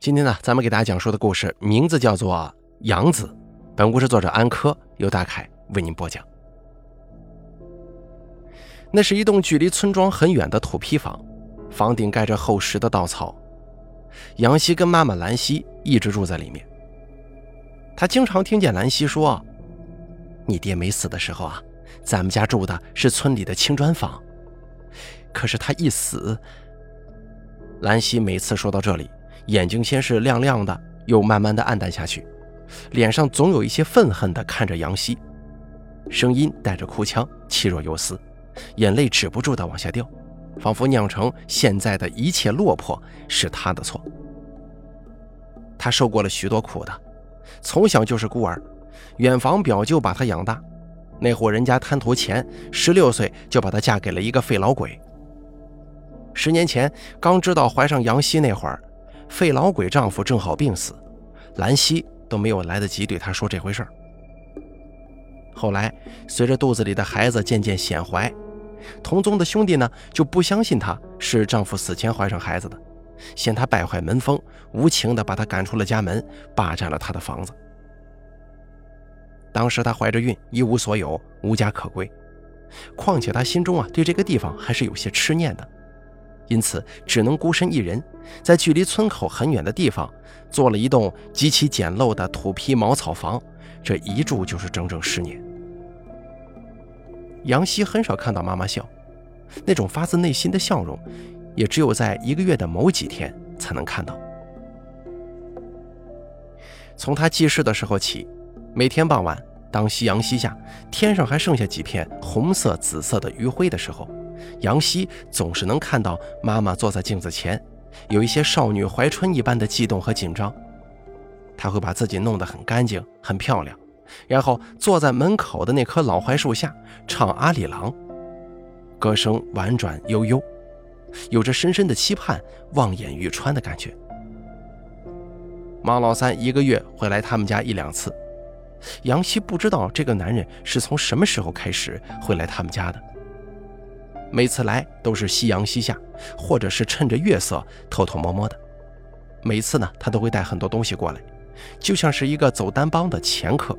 今天呢，咱们给大家讲述的故事名字叫做《杨子》。本故事作者安科，由大凯为您播讲。那是一栋距离村庄很远的土坯房，房顶盖着厚实的稻草。杨希跟妈妈兰希一直住在里面。他经常听见兰溪说：“你爹没死的时候啊，咱们家住的是村里的青砖房。可是他一死……”兰溪每次说到这里。眼睛先是亮亮的，又慢慢的暗淡下去，脸上总有一些愤恨的看着杨希，声音带着哭腔，气若游丝，眼泪止不住的往下掉，仿佛酿成现在的一切落魄是他的错。他受过了许多苦的，从小就是孤儿，远房表舅把他养大，那户人家贪图钱，十六岁就把他嫁给了一个废老鬼。十年前刚知道怀上杨希那会儿。费老鬼丈夫正好病死，兰溪都没有来得及对她说这回事儿。后来，随着肚子里的孩子渐渐显怀，同宗的兄弟呢就不相信她是丈夫死前怀上孩子的，嫌她败坏门风，无情的把她赶出了家门，霸占了她的房子。当时她怀着孕，一无所有，无家可归，况且她心中啊对这个地方还是有些痴念的。因此，只能孤身一人，在距离村口很远的地方，做了一栋极其简陋的土坯茅草房。这一住就是整整十年。杨希很少看到妈妈笑，那种发自内心的笑容，也只有在一个月的某几天才能看到。从他记事的时候起，每天傍晚，当夕阳西下，天上还剩下几片红色、紫色的余晖的时候。杨希总是能看到妈妈坐在镜子前，有一些少女怀春一般的悸动和紧张。她会把自己弄得很干净、很漂亮，然后坐在门口的那棵老槐树下唱《阿里郎》，歌声婉转悠悠，有着深深的期盼、望眼欲穿的感觉。马老三一个月会来他们家一两次，杨希不知道这个男人是从什么时候开始会来他们家的。每次来都是夕阳西下，或者是趁着月色偷偷摸摸的。每次呢，他都会带很多东西过来，就像是一个走单帮的前客。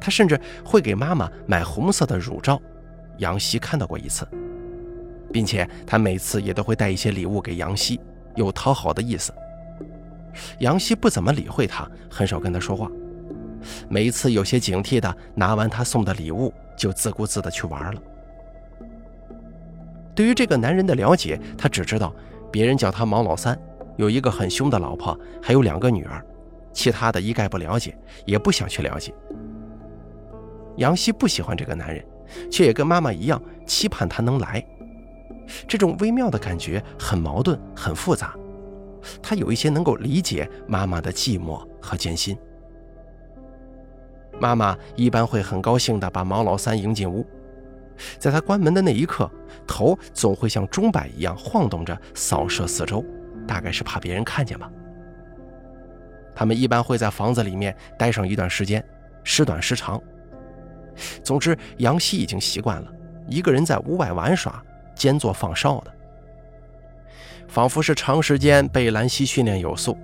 他甚至会给妈妈买红色的乳罩，杨希看到过一次，并且他每次也都会带一些礼物给杨希，有讨好的意思。杨希不怎么理会他，很少跟他说话，每一次有些警惕的拿完他送的礼物，就自顾自的去玩了。对于这个男人的了解，他只知道别人叫他毛老三，有一个很凶的老婆，还有两个女儿，其他的一概不了解，也不想去了解。杨希不喜欢这个男人，却也跟妈妈一样期盼他能来。这种微妙的感觉很矛盾，很复杂。他有一些能够理解妈妈的寂寞和艰辛。妈妈一般会很高兴地把毛老三迎进屋。在他关门的那一刻，头总会像钟摆一样晃动着扫射四周，大概是怕别人看见吧。他们一般会在房子里面待上一段时间，时短时长。总之，杨希已经习惯了一个人在屋外玩耍、兼做放哨的，仿佛是长时间被兰溪训练有素。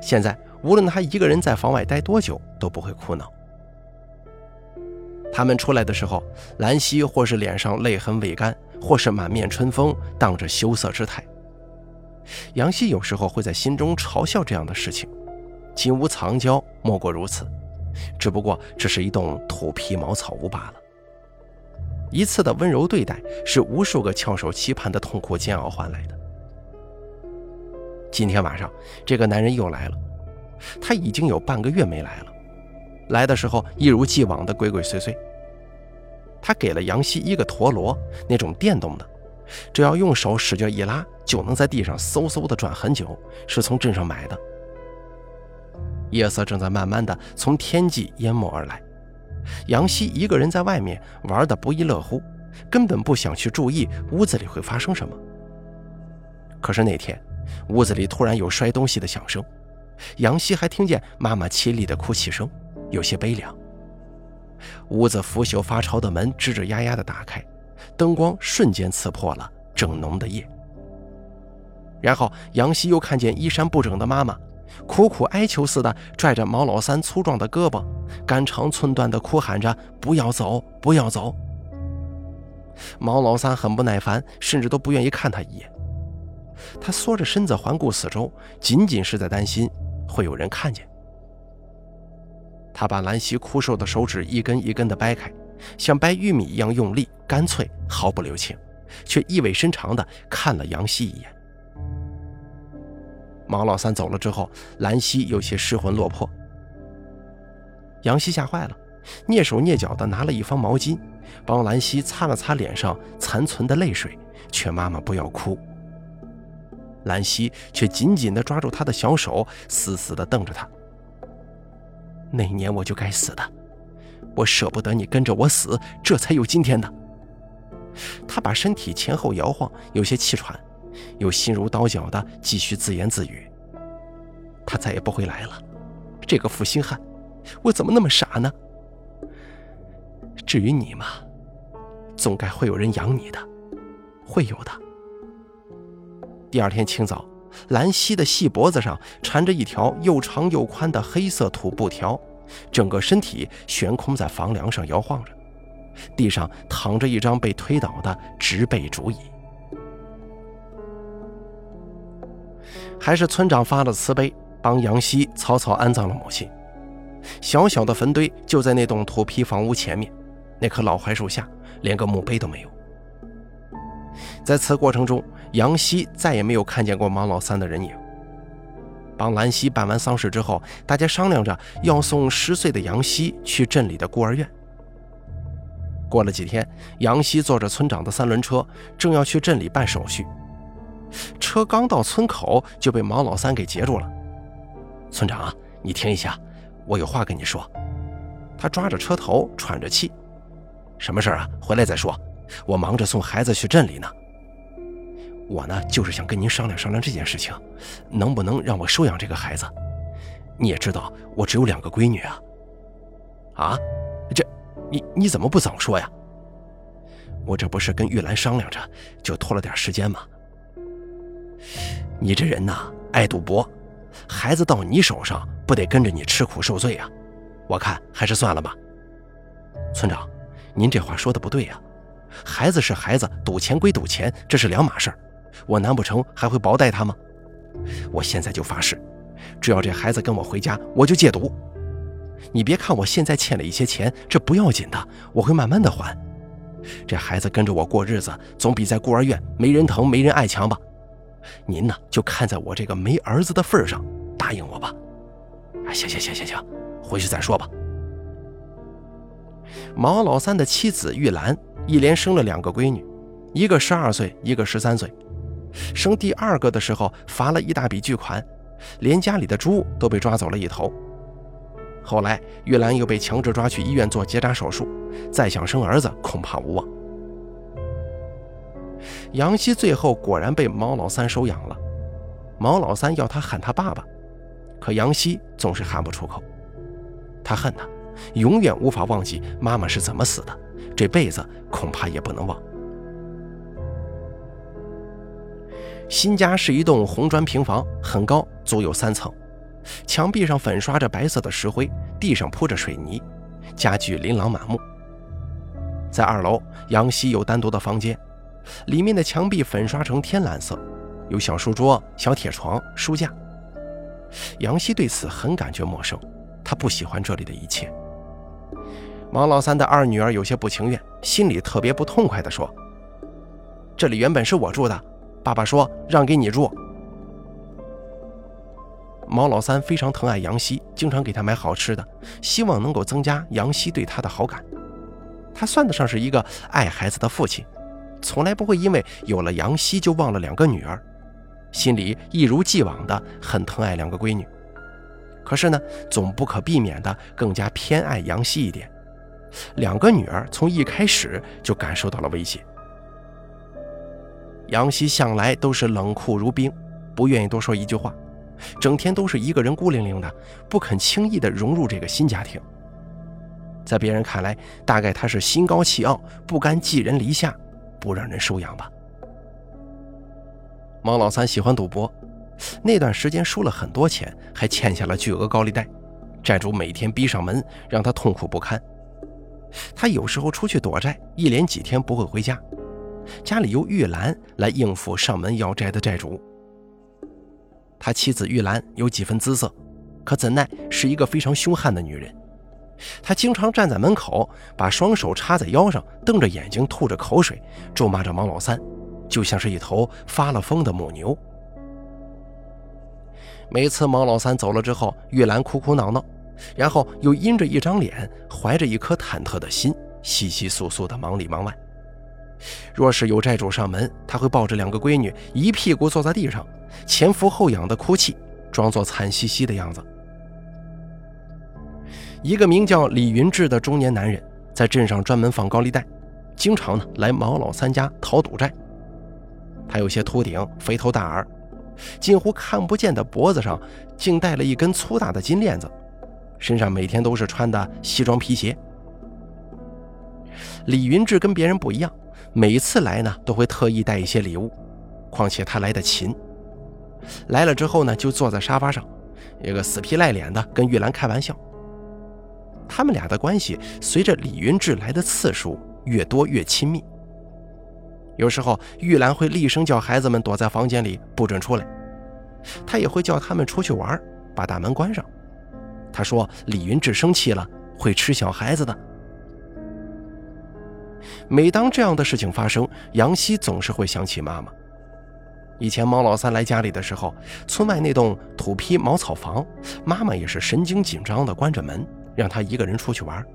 现在，无论他一个人在房外待多久，都不会哭闹。他们出来的时候，兰溪或是脸上泪痕未干，或是满面春风，荡着羞涩之态。杨希有时候会在心中嘲笑这样的事情，金屋藏娇，莫过如此。只不过这是一栋土坯茅草屋罢了。一次的温柔对待，是无数个翘首期盼的痛苦煎熬换来的。今天晚上，这个男人又来了，他已经有半个月没来了。来的时候一如既往的鬼鬼祟祟。他给了杨希一个陀螺，那种电动的，只要用手使劲一拉，就能在地上嗖嗖的转很久，是从镇上买的。夜色正在慢慢的从天际淹没而来，杨希一个人在外面玩的不亦乐乎，根本不想去注意屋子里会发生什么。可是那天，屋子里突然有摔东西的响声，杨希还听见妈妈凄厉的哭泣声。有些悲凉。屋子腐朽发潮的门吱吱呀呀的打开，灯光瞬间刺破了正浓的夜。然后杨希又看见衣衫不整的妈妈，苦苦哀求似的拽着毛老三粗壮的胳膊，肝肠寸断的哭喊着：“不要走，不要走！”毛老三很不耐烦，甚至都不愿意看他一眼。他缩着身子环顾四周，仅仅是在担心会有人看见。他把兰溪枯瘦的手指一根一根地掰开，像掰玉米一样用力、干脆、毫不留情，却意味深长地看了杨希一眼。毛老三走了之后，兰溪有些失魂落魄。杨希吓坏了，蹑手蹑脚地拿了一方毛巾，帮兰溪擦了擦脸上残存的泪水，劝妈妈不要哭。兰溪却紧紧地抓住他的小手，死死地瞪着他。那年我就该死的，我舍不得你跟着我死，这才有今天的。他把身体前后摇晃，有些气喘。又心如刀绞的继续自言自语：“他再也不会来了，这个负心汉，我怎么那么傻呢？至于你嘛，总该会有人养你的，会有的。”第二天清早，兰溪的细脖子上缠着一条又长又宽的黑色土布条，整个身体悬空在房梁上摇晃着，地上躺着一张被推倒的直背竹椅。还是村长发了慈悲，帮杨希草草安葬了母亲。小小的坟堆就在那栋土坯房屋前面，那棵老槐树下，连个墓碑都没有。在此过程中，杨希再也没有看见过毛老三的人影。帮兰溪办完丧事之后，大家商量着要送十岁的杨希去镇里的孤儿院。过了几天，杨希坐着村长的三轮车，正要去镇里办手续。车刚到村口，就被毛老三给截住了。村长，你停一下，我有话跟你说。他抓着车头，喘着气：“什么事啊？回来再说。我忙着送孩子去镇里呢。我呢，就是想跟您商量商量这件事情，能不能让我收养这个孩子？你也知道，我只有两个闺女啊。啊，这，你你怎么不早说呀？我这不是跟玉兰商量着，就拖了点时间吗？”你这人呐，爱赌博，孩子到你手上不得跟着你吃苦受罪啊？我看还是算了吧。村长，您这话说的不对呀，孩子是孩子，赌钱归赌钱，这是两码事儿。我难不成还会薄待他吗？我现在就发誓，只要这孩子跟我回家，我就戒赌。你别看我现在欠了一些钱，这不要紧的，我会慢慢的还。这孩子跟着我过日子，总比在孤儿院没人疼、没人爱强吧？您呢，就看在我这个没儿子的份上，答应我吧。啊，行行行行行，回去再说吧。毛老三的妻子玉兰一连生了两个闺女，一个十二岁，一个十三岁。生第二个的时候罚了一大笔巨款，连家里的猪都被抓走了一头。后来玉兰又被强制抓去医院做结扎手术，再想生儿子恐怕无望。杨希最后果然被毛老三收养了，毛老三要他喊他爸爸，可杨希总是喊不出口。他恨他，永远无法忘记妈妈是怎么死的，这辈子恐怕也不能忘。新家是一栋红砖平房，很高，足有三层，墙壁上粉刷着白色的石灰，地上铺着水泥，家具琳琅满目。在二楼，杨希有单独的房间。里面的墙壁粉刷成天蓝色，有小书桌、小铁床、书架。杨希对此很感觉陌生，他不喜欢这里的一切。王老三的二女儿有些不情愿，心里特别不痛快地说：“这里原本是我住的，爸爸说让给你住。”毛老三非常疼爱杨希，经常给他买好吃的，希望能够增加杨希对他的好感。他算得上是一个爱孩子的父亲。从来不会因为有了杨希就忘了两个女儿，心里一如既往的很疼爱两个闺女。可是呢，总不可避免的更加偏爱杨希一点。两个女儿从一开始就感受到了威胁。杨希向来都是冷酷如冰，不愿意多说一句话，整天都是一个人孤零零的，不肯轻易的融入这个新家庭。在别人看来，大概他是心高气傲，不甘寄人篱下。不让人收养吧。毛老三喜欢赌博，那段时间输了很多钱，还欠下了巨额高利贷，债主每天逼上门，让他痛苦不堪。他有时候出去躲债，一连几天不会回家，家里由玉兰来应付上门要债的债主。他妻子玉兰有几分姿色，可怎奈是一个非常凶悍的女人。她经常站在门口，把双手插在腰上，瞪着眼睛，吐着口水，咒骂着王老三，就像是一头发了疯的母牛。每次王老三走了之后，玉兰哭哭闹闹，然后又阴着一张脸，怀着一颗忐忑的心，稀稀疏疏的忙里忙外。若是有债主上门，他会抱着两个闺女，一屁股坐在地上，前俯后仰的哭泣，装作惨兮兮的样子。一个名叫李云志的中年男人，在镇上专门放高利贷，经常呢来毛老三家讨赌债。他有些秃顶，肥头大耳，近乎看不见的脖子上竟戴了一根粗大的金链子，身上每天都是穿的西装皮鞋。李云志跟别人不一样，每次来呢都会特意带一些礼物，况且他来的勤。来了之后呢，就坐在沙发上，一个死皮赖脸的跟玉兰开玩笑。他们俩的关系随着李云志来的次数越多越亲密。有时候玉兰会厉声叫孩子们躲在房间里不准出来，他也会叫他们出去玩，把大门关上。他说李云志生气了会吃小孩子的。每当这样的事情发生，杨希总是会想起妈妈。以前毛老三来家里的时候，村外那栋土坯茅草房，妈妈也是神经紧张的关着门。让他一个人出去玩，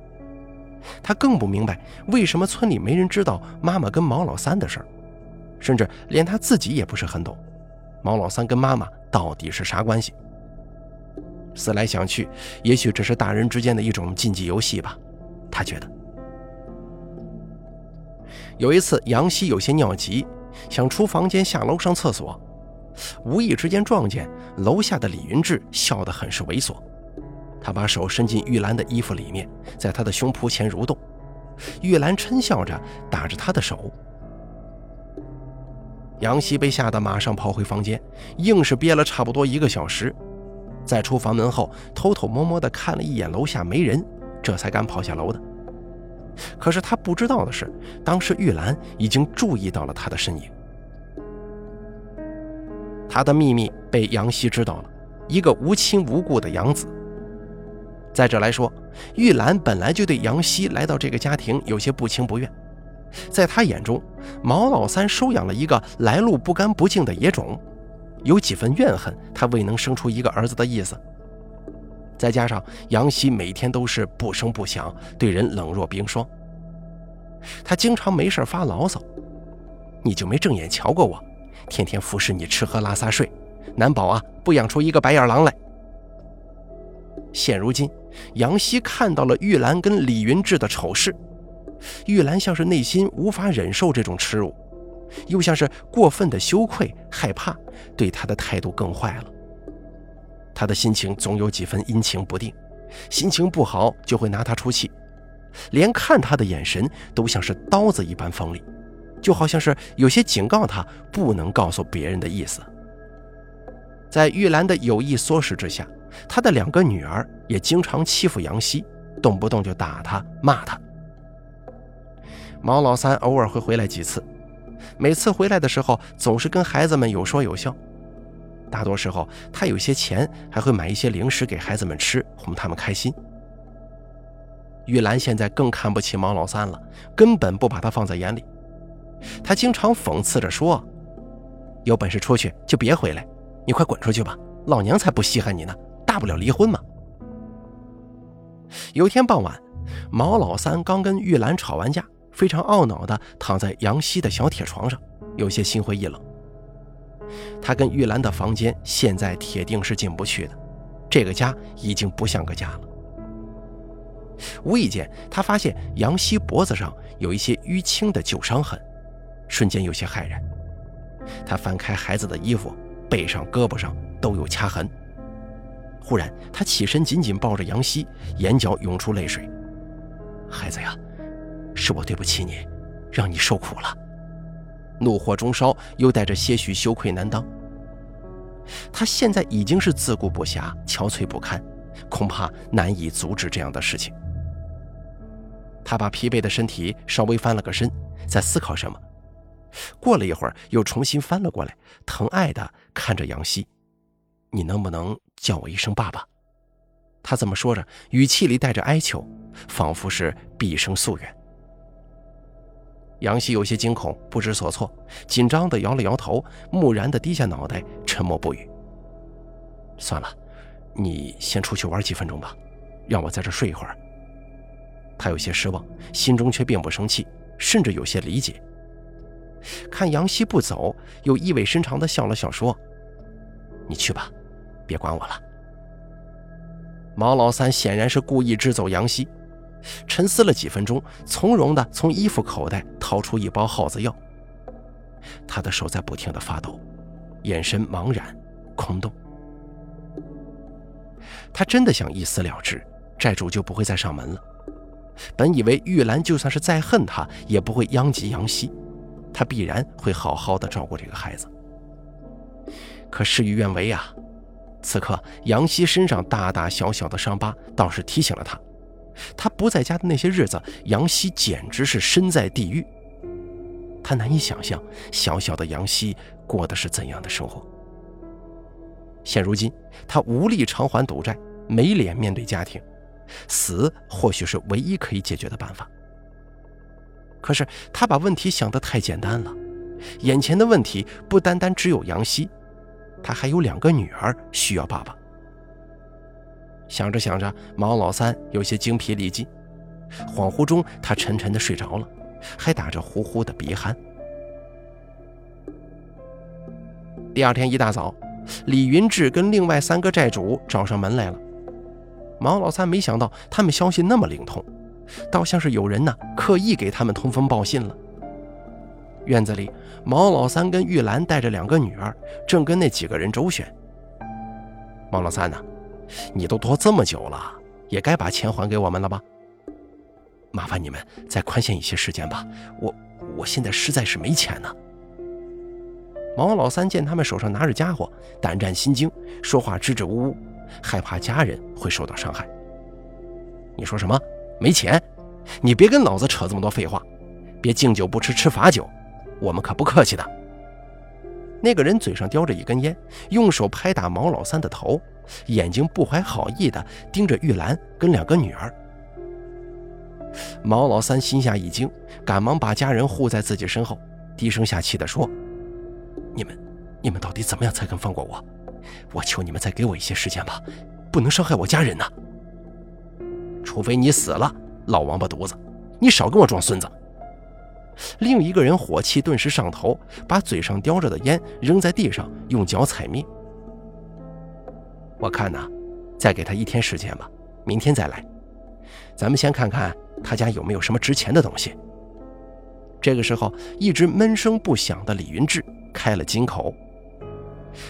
他更不明白为什么村里没人知道妈妈跟毛老三的事儿，甚至连他自己也不是很懂，毛老三跟妈妈到底是啥关系？思来想去，也许只是大人之间的一种禁忌游戏吧。他觉得，有一次杨希有些尿急，想出房间下楼上厕所，无意之间撞见楼下的李云志，笑得很是猥琐。他把手伸进玉兰的衣服里面，在她的胸脯前蠕动。玉兰嗔笑着打着他的手。杨希被吓得马上跑回房间，硬是憋了差不多一个小时。在出房门后，偷偷摸摸地看了一眼楼下没人，这才敢跑下楼的。可是他不知道的是，当时玉兰已经注意到了他的身影。他的秘密被杨希知道了，一个无亲无故的养子。再者来说，玉兰本来就对杨希来到这个家庭有些不情不愿，在他眼中，毛老三收养了一个来路不干不净的野种，有几分怨恨他未能生出一个儿子的意思。再加上杨希每天都是不声不响，对人冷若冰霜，他经常没事发牢骚：“你就没正眼瞧过我？天天服侍你吃喝拉撒睡，难保啊不养出一个白眼狼来。”现如今，杨希看到了玉兰跟李云志的丑事，玉兰像是内心无法忍受这种耻辱，又像是过分的羞愧害怕，对他的态度更坏了。他的心情总有几分阴晴不定，心情不好就会拿他出气，连看他的眼神都像是刀子一般锋利，就好像是有些警告他不能告诉别人的意思。在玉兰的有意唆使之下。他的两个女儿也经常欺负杨希，动不动就打他、骂他。毛老三偶尔会回来几次，每次回来的时候总是跟孩子们有说有笑。大多时候他有些钱，还会买一些零食给孩子们吃，哄他们开心。玉兰现在更看不起毛老三了，根本不把他放在眼里。他经常讽刺着说：“有本事出去就别回来，你快滚出去吧，老娘才不稀罕你呢。”大不了离婚嘛。有天傍晚，毛老三刚跟玉兰吵完架，非常懊恼地躺在杨希的小铁床上，有些心灰意冷。他跟玉兰的房间现在铁定是进不去的，这个家已经不像个家了。无意间，他发现杨希脖子上有一些淤青的旧伤痕，瞬间有些骇然。他翻开孩子的衣服，背上、胳膊上都有掐痕。忽然，他起身，紧紧抱着杨希，眼角涌出泪水。孩子呀，是我对不起你，让你受苦了。怒火中烧，又带着些许羞愧难当。他现在已经是自顾不暇、憔悴不堪，恐怕难以阻止这样的事情。他把疲惫的身体稍微翻了个身，在思考什么。过了一会儿，又重新翻了过来，疼爱地看着杨希：“你能不能叫我一声爸爸？”他这么说着，语气里带着哀求，仿佛是毕生夙愿。杨希有些惊恐，不知所措，紧张地摇了摇头，木然地低下脑袋，沉默不语。算了，你先出去玩几分钟吧，让我在这睡一会儿。他有些失望，心中却并不生气，甚至有些理解。看杨希不走，又意味深长地笑了笑，说：“你去吧，别管我了。”毛老三显然是故意支走杨希，沉思了几分钟，从容地从衣服口袋掏出一包耗子药。他的手在不停地发抖，眼神茫然空洞。他真的想一死了之，债主就不会再上门了。本以为玉兰就算是再恨他，也不会殃及杨希，他必然会好好的照顾这个孩子。可事与愿违啊！此刻，杨希身上大大小小的伤疤倒是提醒了他，他不在家的那些日子，杨希简直是身在地狱。他难以想象小小的杨希过的是怎样的生活。现如今，他无力偿还赌债，没脸面对家庭，死或许是唯一可以解决的办法。可是他把问题想得太简单了，眼前的问题不单单只有杨希。他还有两个女儿需要爸爸。想着想着，毛老三有些精疲力尽，恍惚中他沉沉的睡着了，还打着呼呼的鼻鼾。第二天一大早，李云志跟另外三个债主找上门来了。毛老三没想到他们消息那么灵通，倒像是有人呢刻意给他们通风报信了。院子里，毛老三跟玉兰带着两个女儿，正跟那几个人周旋。毛老三呢，你都拖这么久了，也该把钱还给我们了吧？麻烦你们再宽限一些时间吧，我我现在实在是没钱呢。毛老三见他们手上拿着家伙，胆战心惊，说话支支吾吾，害怕家人会受到伤害。你说什么？没钱？你别跟老子扯这么多废话，别敬酒不吃吃罚酒。我们可不客气的。那个人嘴上叼着一根烟，用手拍打毛老三的头，眼睛不怀好意的盯着玉兰跟两个女儿。毛老三心下一惊，赶忙把家人护在自己身后，低声下气的说：“你们，你们到底怎么样才肯放过我？我求你们再给我一些时间吧，不能伤害我家人呐！除非你死了，老王八犊子，你少跟我装孙子！”另一个人火气顿时上头，把嘴上叼着的烟扔在地上，用脚踩灭。我看呐，再给他一天时间吧，明天再来。咱们先看看他家有没有什么值钱的东西。这个时候，一直闷声不响的李云志开了金口。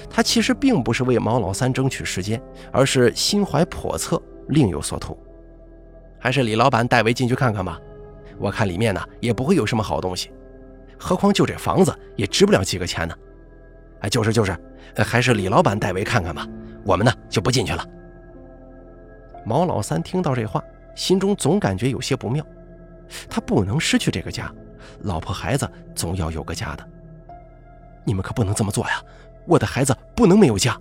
他其实并不是为毛老三争取时间，而是心怀叵测，另有所图。还是李老板代为进去看看吧。我看里面呢也不会有什么好东西，何况就这房子也值不了几个钱呢。哎，就是就是，还是李老板代为看看吧。我们呢就不进去了。毛老三听到这话，心中总感觉有些不妙。他不能失去这个家，老婆孩子总要有个家的。你们可不能这么做呀！我的孩子不能没有家。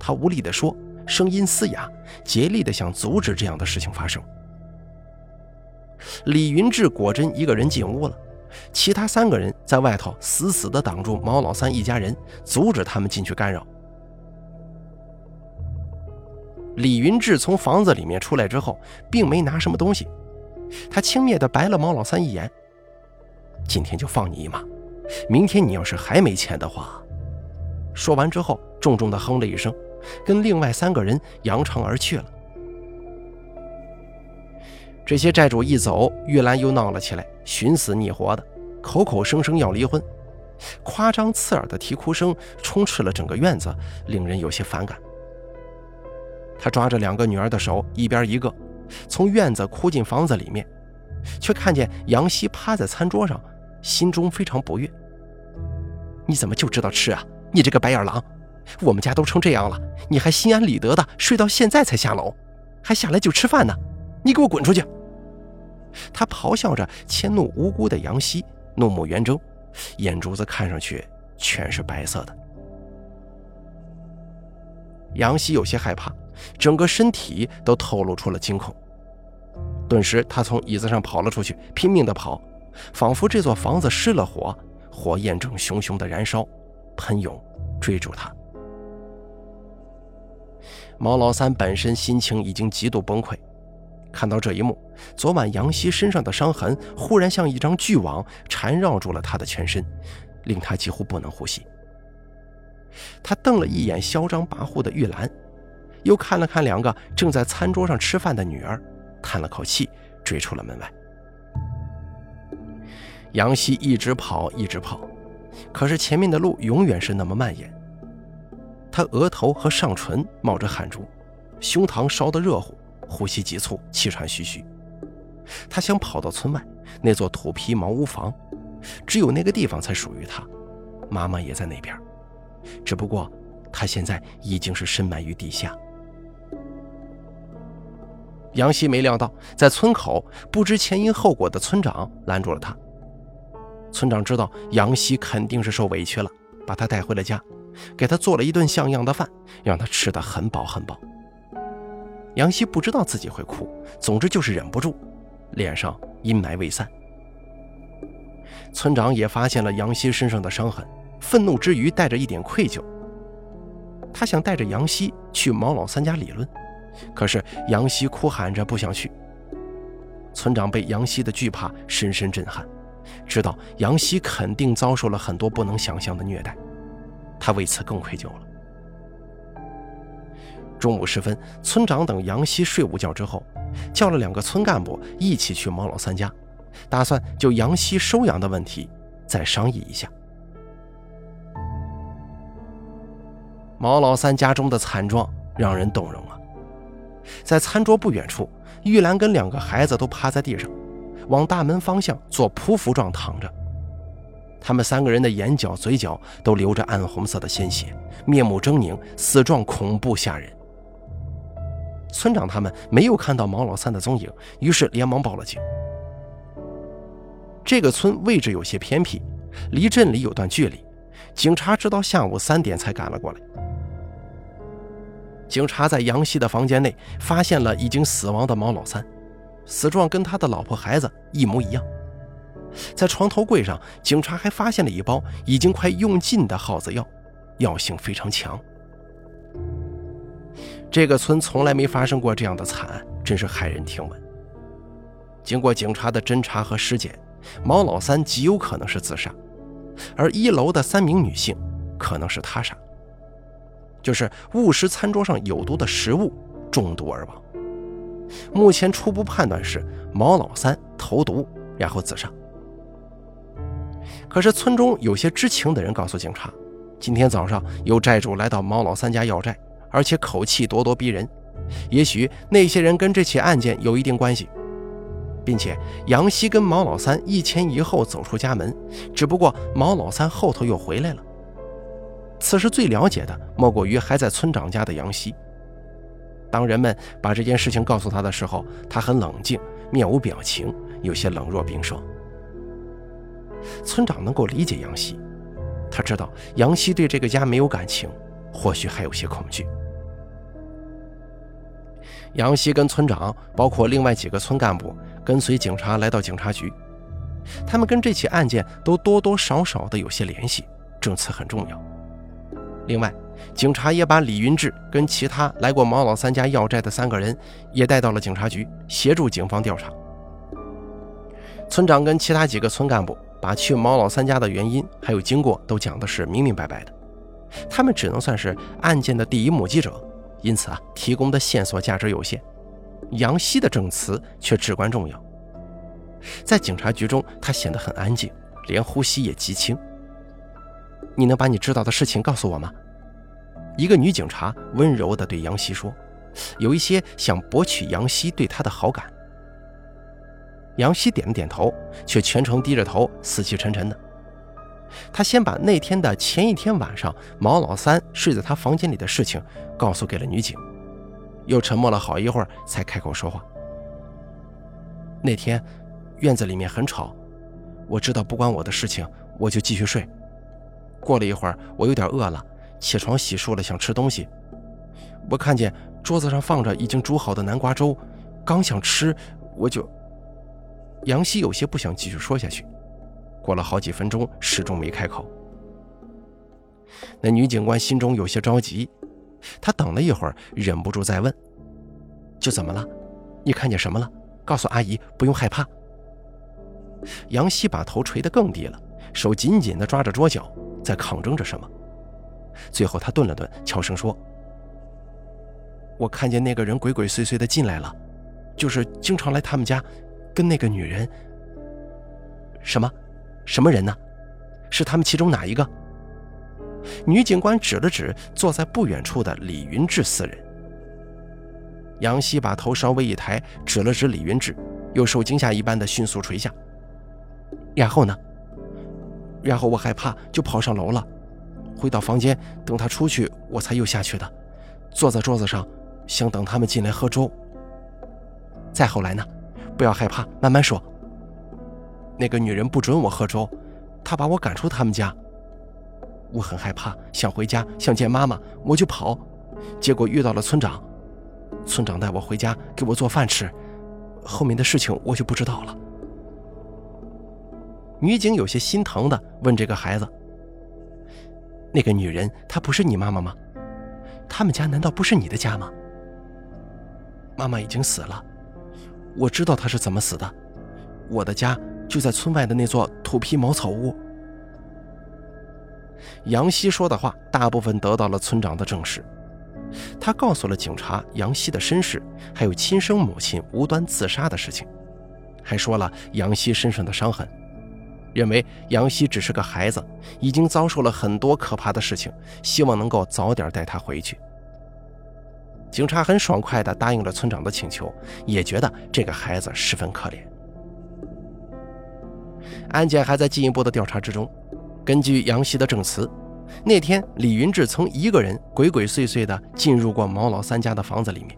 他无力地说，声音嘶哑，竭力地想阻止这样的事情发生。李云志果真一个人进屋了，其他三个人在外头死死地挡住毛老三一家人，阻止他们进去干扰。李云志从房子里面出来之后，并没拿什么东西，他轻蔑地白了毛老三一眼：“今天就放你一马，明天你要是还没钱的话。”说完之后，重重地哼了一声，跟另外三个人扬长而去了。这些债主一走，玉兰又闹了起来，寻死觅活的，口口声声要离婚，夸张刺耳的啼哭声充斥了整个院子，令人有些反感。他抓着两个女儿的手，一边一个，从院子哭进房子里面，却看见杨希趴在餐桌上，心中非常不悦。你怎么就知道吃啊？你这个白眼狼！我们家都成这样了，你还心安理得的睡到现在才下楼，还下来就吃饭呢？你给我滚出去！他咆哮着迁怒无辜的杨希，怒目圆睁，眼珠子看上去全是白色的。杨希有些害怕，整个身体都透露出了惊恐。顿时，他从椅子上跑了出去，拼命地跑，仿佛这座房子失了火，火焰正熊熊地燃烧，喷涌，追逐他。毛老三本身心情已经极度崩溃，看到这一幕，昨晚杨希身上的伤痕忽然像一张巨网缠绕住了他的全身，令他几乎不能呼吸。他瞪了一眼嚣张跋扈的玉兰，又看了看两个正在餐桌上吃饭的女儿，叹了口气，追出了门外。杨希一直跑，一直跑，可是前面的路永远是那么蔓延。他额头和上唇冒着汗珠，胸膛烧得热乎，呼吸急促，气喘吁吁。他想跑到村外那座土坯茅屋房，只有那个地方才属于他，妈妈也在那边。只不过他现在已经是深埋于地下。杨希没料到，在村口不知前因后果的村长拦住了他。村长知道杨希肯定是受委屈了，把他带回了家。给他做了一顿像样的饭，让他吃得很饱很饱。杨希不知道自己会哭，总之就是忍不住，脸上阴霾未散。村长也发现了杨希身上的伤痕，愤怒之余带着一点愧疚。他想带着杨希去毛老三家理论，可是杨希哭喊着不想去。村长被杨希的惧怕深深震撼，知道杨希肯定遭受了很多不能想象的虐待。他为此更愧疚了。中午时分，村长等杨希睡午觉之后，叫了两个村干部一起去毛老三家，打算就杨希收养的问题再商议一下。毛老三家中的惨状让人动容啊！在餐桌不远处，玉兰跟两个孩子都趴在地上，往大门方向做匍匐状躺着。他们三个人的眼角、嘴角都流着暗红色的鲜血，面目狰狞，死状恐怖吓人。村长他们没有看到毛老三的踪影，于是连忙报了警。这个村位置有些偏僻，离镇里有段距离，警察直到下午三点才赶了过来。警察在杨希的房间内发现了已经死亡的毛老三，死状跟他的老婆孩子一模一样。在床头柜上，警察还发现了一包已经快用尽的耗子药，药性非常强。这个村从来没发生过这样的惨案，真是骇人听闻。经过警察的侦查和尸检，毛老三极有可能是自杀，而一楼的三名女性可能是他杀，就是误食餐桌上有毒的食物中毒而亡。目前初步判断是毛老三投毒，然后自杀。可是村中有些知情的人告诉警察，今天早上有债主来到毛老三家要债，而且口气咄咄逼人。也许那些人跟这起案件有一定关系，并且杨希跟毛老三一前一后走出家门，只不过毛老三后头又回来了。此时最了解的莫过于还在村长家的杨希。当人们把这件事情告诉他的时候，他很冷静，面无表情，有些冷若冰霜。村长能够理解杨希，他知道杨希对这个家没有感情，或许还有些恐惧。杨希跟村长，包括另外几个村干部，跟随警察来到警察局。他们跟这起案件都多多少少的有些联系，证词很重要。另外，警察也把李云志跟其他来过毛老三家要债的三个人也带到了警察局，协助警方调查。村长跟其他几个村干部。把去毛老三家的原因还有经过都讲的是明明白白的，他们只能算是案件的第一目击者，因此啊，提供的线索价值有限。杨希的证词却至关重要。在警察局中，他显得很安静，连呼吸也极轻。你能把你知道的事情告诉我吗？一个女警察温柔地对杨希说，有一些想博取杨希对她的好感。杨希点了点头，却全程低着头，死气沉沉的。他先把那天的前一天晚上毛老三睡在他房间里的事情告诉给了女警，又沉默了好一会儿才开口说话。那天院子里面很吵，我知道不关我的事情，我就继续睡。过了一会儿，我有点饿了，起床洗漱了，想吃东西。我看见桌子上放着已经煮好的南瓜粥，刚想吃，我就……杨希有些不想继续说下去。过了好几分钟，始终没开口。那女警官心中有些着急，她等了一会儿，忍不住再问：“就怎么了？你看见什么了？告诉阿姨，不用害怕。”杨希把头垂得更低了，手紧紧地抓着桌角，在抗争着什么。最后，他顿了顿，悄声说：“我看见那个人鬼鬼祟祟的进来了，就是经常来他们家，跟那个女人……什么？”什么人呢？是他们其中哪一个？女警官指了指坐在不远处的李云志四人。杨希把头稍微一抬，指了指李云志，又受惊吓一般的迅速垂下。然后呢？然后我害怕，就跑上楼了，回到房间，等他出去，我才又下去的，坐在桌子上，想等他们进来喝粥。再后来呢？不要害怕，慢慢说。那个女人不准我喝粥，她把我赶出他们家。我很害怕，想回家，想见妈妈，我就跑，结果遇到了村长。村长带我回家，给我做饭吃。后面的事情我就不知道了。女警有些心疼的问这个孩子：“那个女人她不是你妈妈吗？他们家难道不是你的家吗？”妈妈已经死了，我知道她是怎么死的。我的家。就在村外的那座土坯茅草屋。杨希说的话大部分得到了村长的证实，他告诉了警察杨希的身世，还有亲生母亲无端自杀的事情，还说了杨希身上的伤痕，认为杨希只是个孩子，已经遭受了很多可怕的事情，希望能够早点带他回去。警察很爽快地答应了村长的请求，也觉得这个孩子十分可怜。案件还在进一步的调查之中。根据杨希的证词，那天李云志曾一个人鬼鬼祟祟地进入过毛老三家的房子里面，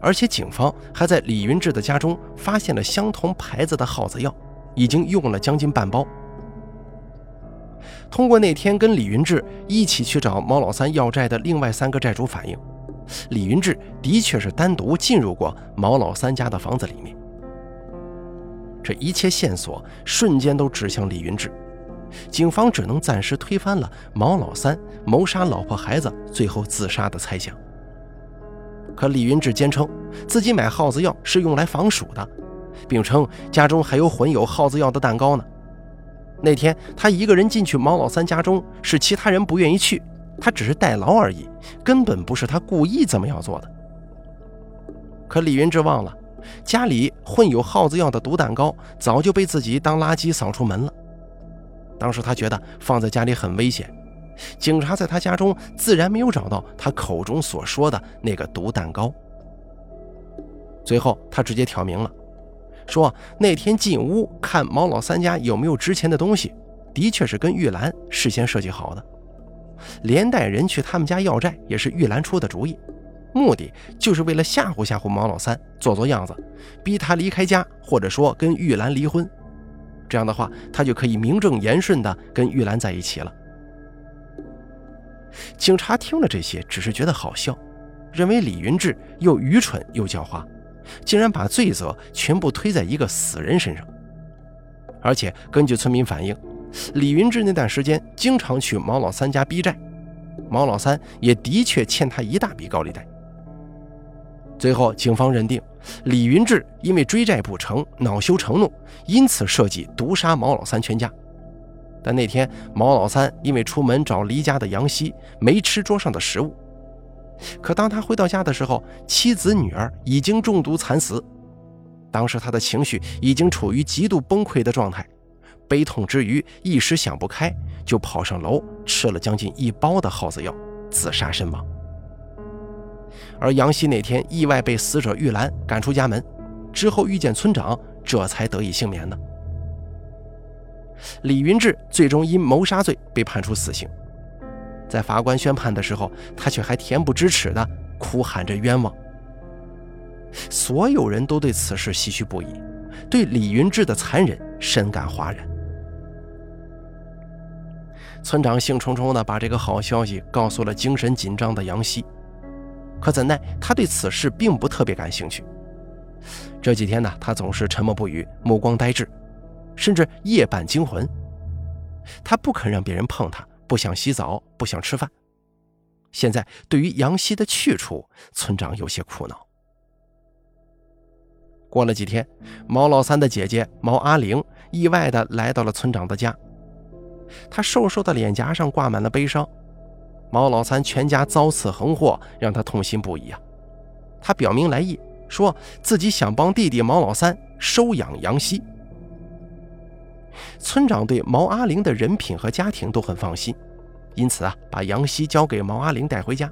而且警方还在李云志的家中发现了相同牌子的耗子药，已经用了将近半包。通过那天跟李云志一起去找毛老三要债的另外三个债主反映，李云志的确是单独进入过毛老三家的房子里面。这一切线索瞬间都指向李云志，警方只能暂时推翻了毛老三谋杀老婆孩子最后自杀的猜想。可李云志坚称自己买耗子药是用来防鼠的，并称家中还有混有耗子药的蛋糕呢。那天他一个人进去毛老三家中，是其他人不愿意去，他只是代劳而已，根本不是他故意这么样做的。可李云志忘了。家里混有耗子药的毒蛋糕早就被自己当垃圾扫出门了。当时他觉得放在家里很危险，警察在他家中自然没有找到他口中所说的那个毒蛋糕。最后他直接挑明了，说那天进屋看毛老三家有没有值钱的东西，的确是跟玉兰事先设计好的，连带人去他们家要债也是玉兰出的主意。目的就是为了吓唬吓唬毛老三，做做样子，逼他离开家，或者说跟玉兰离婚。这样的话，他就可以名正言顺的跟玉兰在一起了。警察听了这些，只是觉得好笑，认为李云志又愚蠢又狡猾，竟然把罪责全部推在一个死人身上。而且根据村民反映，李云志那段时间经常去毛老三家逼债，毛老三也的确欠他一大笔高利贷。最后，警方认定李云志因为追债不成，恼羞成怒，因此设计毒杀毛老三全家。但那天毛老三因为出门找离家的杨希，没吃桌上的食物。可当他回到家的时候，妻子女儿已经中毒惨死。当时他的情绪已经处于极度崩溃的状态，悲痛之余一时想不开，就跑上楼吃了将近一包的耗子药，自杀身亡。而杨希那天意外被死者玉兰赶出家门，之后遇见村长，这才得以幸免的。李云志最终因谋杀罪被判处死刑。在法官宣判的时候，他却还恬不知耻地哭喊着冤枉。所有人都对此事唏嘘不已，对李云志的残忍深感哗然。村长兴冲冲地把这个好消息告诉了精神紧张的杨希，可怎奈他对此事并不特别感兴趣。这几天呢，他总是沉默不语，目光呆滞，甚至夜半惊魂。他不肯让别人碰他，不想洗澡，不想吃饭。现在对于杨希的去处，村长有些苦恼。过了几天，毛老三的姐姐毛阿玲意外地来到了村长的家。她瘦瘦的脸颊上挂满了悲伤。毛老三全家遭此横祸，让他痛心不已啊！他表明来意，说自己想帮弟弟毛老三收养杨希。村长对毛阿玲的人品和家庭都很放心，因此啊，把杨希交给毛阿玲带回家。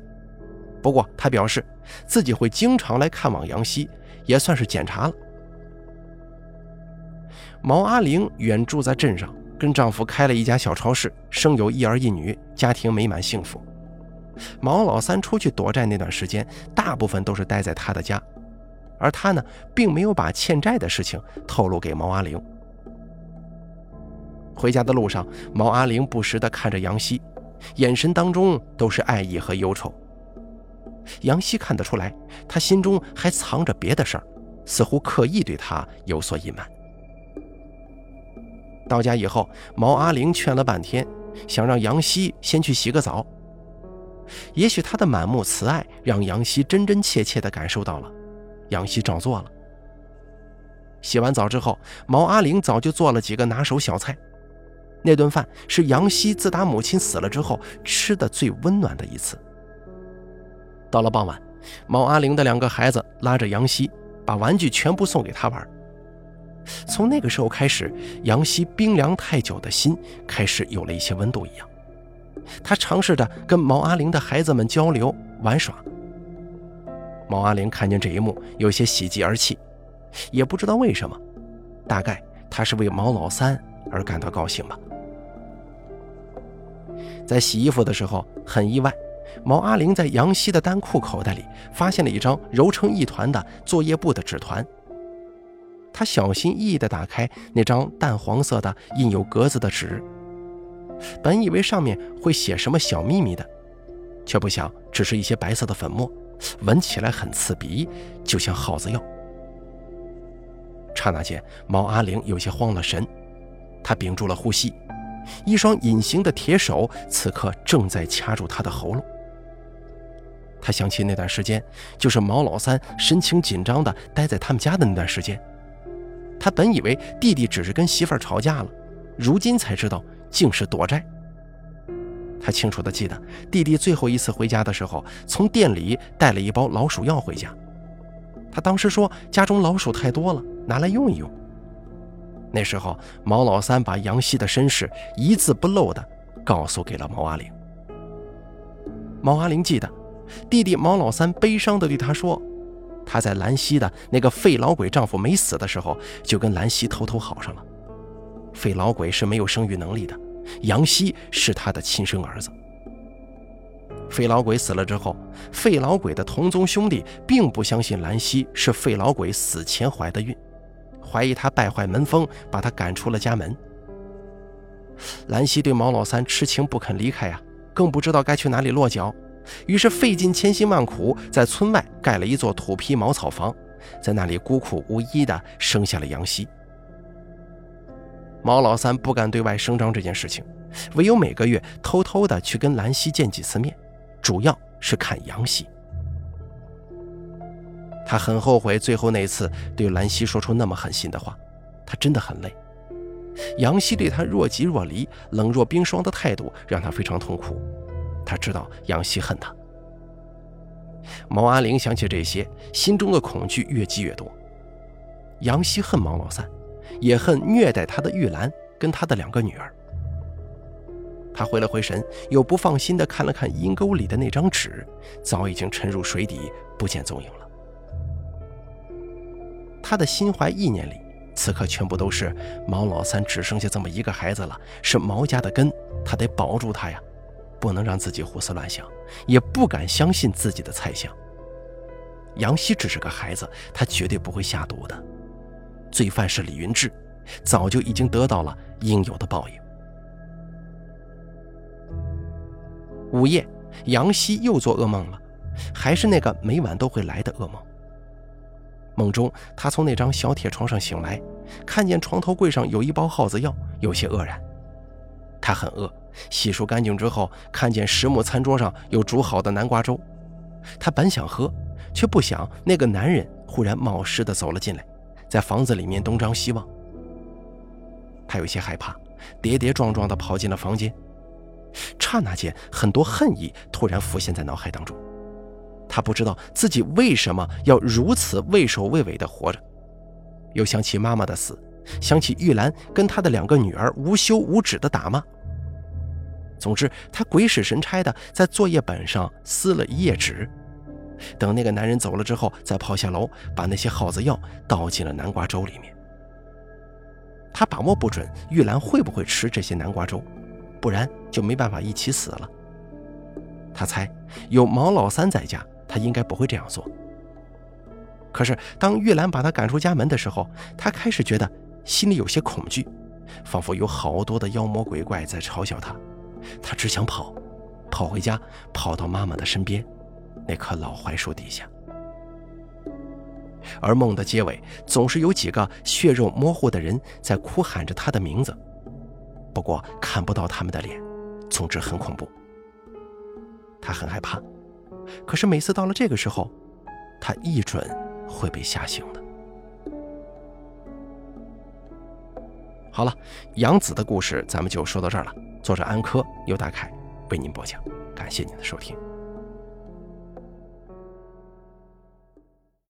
不过他表示自己会经常来看望杨希。也算是检查了。毛阿玲远住在镇上，跟丈夫开了一家小超市，生有一儿一女，家庭美满幸福。毛老三出去躲债那段时间，大部分都是待在他的家，而他呢，并没有把欠债的事情透露给毛阿玲。回家的路上，毛阿玲不时地看着杨希，眼神当中都是爱意和忧愁。杨希看得出来，他心中还藏着别的事儿，似乎刻意对他有所隐瞒。到家以后，毛阿玲劝了半天，想让杨希先去洗个澡。也许他的满目慈爱让杨希真真切切地感受到了，杨希照做了。洗完澡之后，毛阿玲早就做了几个拿手小菜，那顿饭是杨希自打母亲死了之后吃的最温暖的一次。到了傍晚，毛阿玲的两个孩子拉着杨希，把玩具全部送给他玩。从那个时候开始，杨希冰凉太久的心开始有了一些温度一样。他尝试着跟毛阿玲的孩子们交流玩耍。毛阿玲看见这一幕，有些喜极而泣，也不知道为什么，大概他是为毛老三而感到高兴吧。在洗衣服的时候，很意外。毛阿玲在杨希的单裤口袋里发现了一张揉成一团的作业簿的纸团。她小心翼翼地打开那张淡黄色的印有格子的纸，本以为上面会写什么小秘密的，却不想只是一些白色的粉末，闻起来很刺鼻，就像耗子药。刹那间，毛阿玲有些慌了神，他屏住了呼吸，一双隐形的铁手此刻正在掐住他的喉咙。他想起那段时间，就是毛老三神情紧张地待在他们家的那段时间。他本以为弟弟只是跟媳妇吵架了，如今才知道竟是躲债。他清楚地记得，弟弟最后一次回家的时候，从店里带了一包老鼠药回家。他当时说家中老鼠太多了，拿来用一用。那时候，毛老三把杨希的身世一字不漏地告诉给了毛阿玲。毛阿玲记得。弟弟毛老三悲伤地对他说：“他在兰溪的那个废老鬼丈夫没死的时候，就跟兰溪偷偷好上了。废老鬼是没有生育能力的，杨希是他的亲生儿子。废老鬼死了之后，废老鬼的同宗兄弟并不相信兰溪是废老鬼死前怀的孕，怀疑他败坏门风，把他赶出了家门。兰溪对毛老三痴情不肯离开呀，更不知道该去哪里落脚。”于是费尽千辛万苦，在村外盖了一座土坯茅草房，在那里孤苦无依地生下了杨希。毛老三不敢对外声张这件事情，唯有每个月偷偷地去跟兰溪见几次面，主要是看杨希。他很后悔最后那次对兰溪说出那么狠心的话，他真的很累。杨希对他若即若离、冷若冰霜的态度让他非常痛苦。他知道杨希恨他。毛阿玲想起这些，心中的恐惧越积越多。杨希恨毛老三，也恨虐待他的玉兰跟他的两个女儿。他回了回神，又不放心地看了看阴沟里的那张纸，早已经沉入水底，不见踪影了。他的心怀意念里，此刻全部都是毛老三只剩下这么一个孩子了，是毛家的根，他得保住他呀，不能让自己胡思乱想，也不敢相信自己的猜想。杨希只是个孩子，他绝对不会下毒的。罪犯是李云志，早就已经得到了应有的报应。午夜，杨希又做噩梦了，还是那个每晚都会来的噩梦。梦中，他从那张小铁床上醒来，看见床头柜上有一包耗子药，有些愕然。他很饿，洗漱干净之后，看见实木餐桌上有煮好的南瓜粥，他本想喝，却不想那个男人忽然冒失地走了进来，在房子里面东张西望。他有些害怕，跌跌撞撞地跑进了房间。刹那间，很多恨意突然浮现在脑海当中。他不知道自己为什么要如此畏首畏尾地活着，又想起妈妈的死，想起玉兰跟她的两个女儿无休无止的打骂。总之，他鬼使神差的在作业本上撕了一页纸，等那个男人走了之后，再跑下楼把那些耗子药倒进了南瓜粥里面。他把握不准玉兰会不会吃这些南瓜粥。不然就没办法一起死了。他猜有毛老三在家，他应该不会这样做。可是当玉兰把他赶出家门的时候，他开始觉得心里有些恐惧，仿佛有好多的妖魔鬼怪在嘲笑他。他只想跑，跑回家，跑到妈妈的身边，那棵老槐树底下。而梦的结尾总是有几个血肉模糊的人在哭喊着他的名字。不过看不到他们的脸，总之很恐怖。他很害怕，可是每次到了这个时候，他一准会被吓醒的。好了，杨子的故事咱们就说到这儿了。作者安科由大凯为您播讲，感谢您的收听。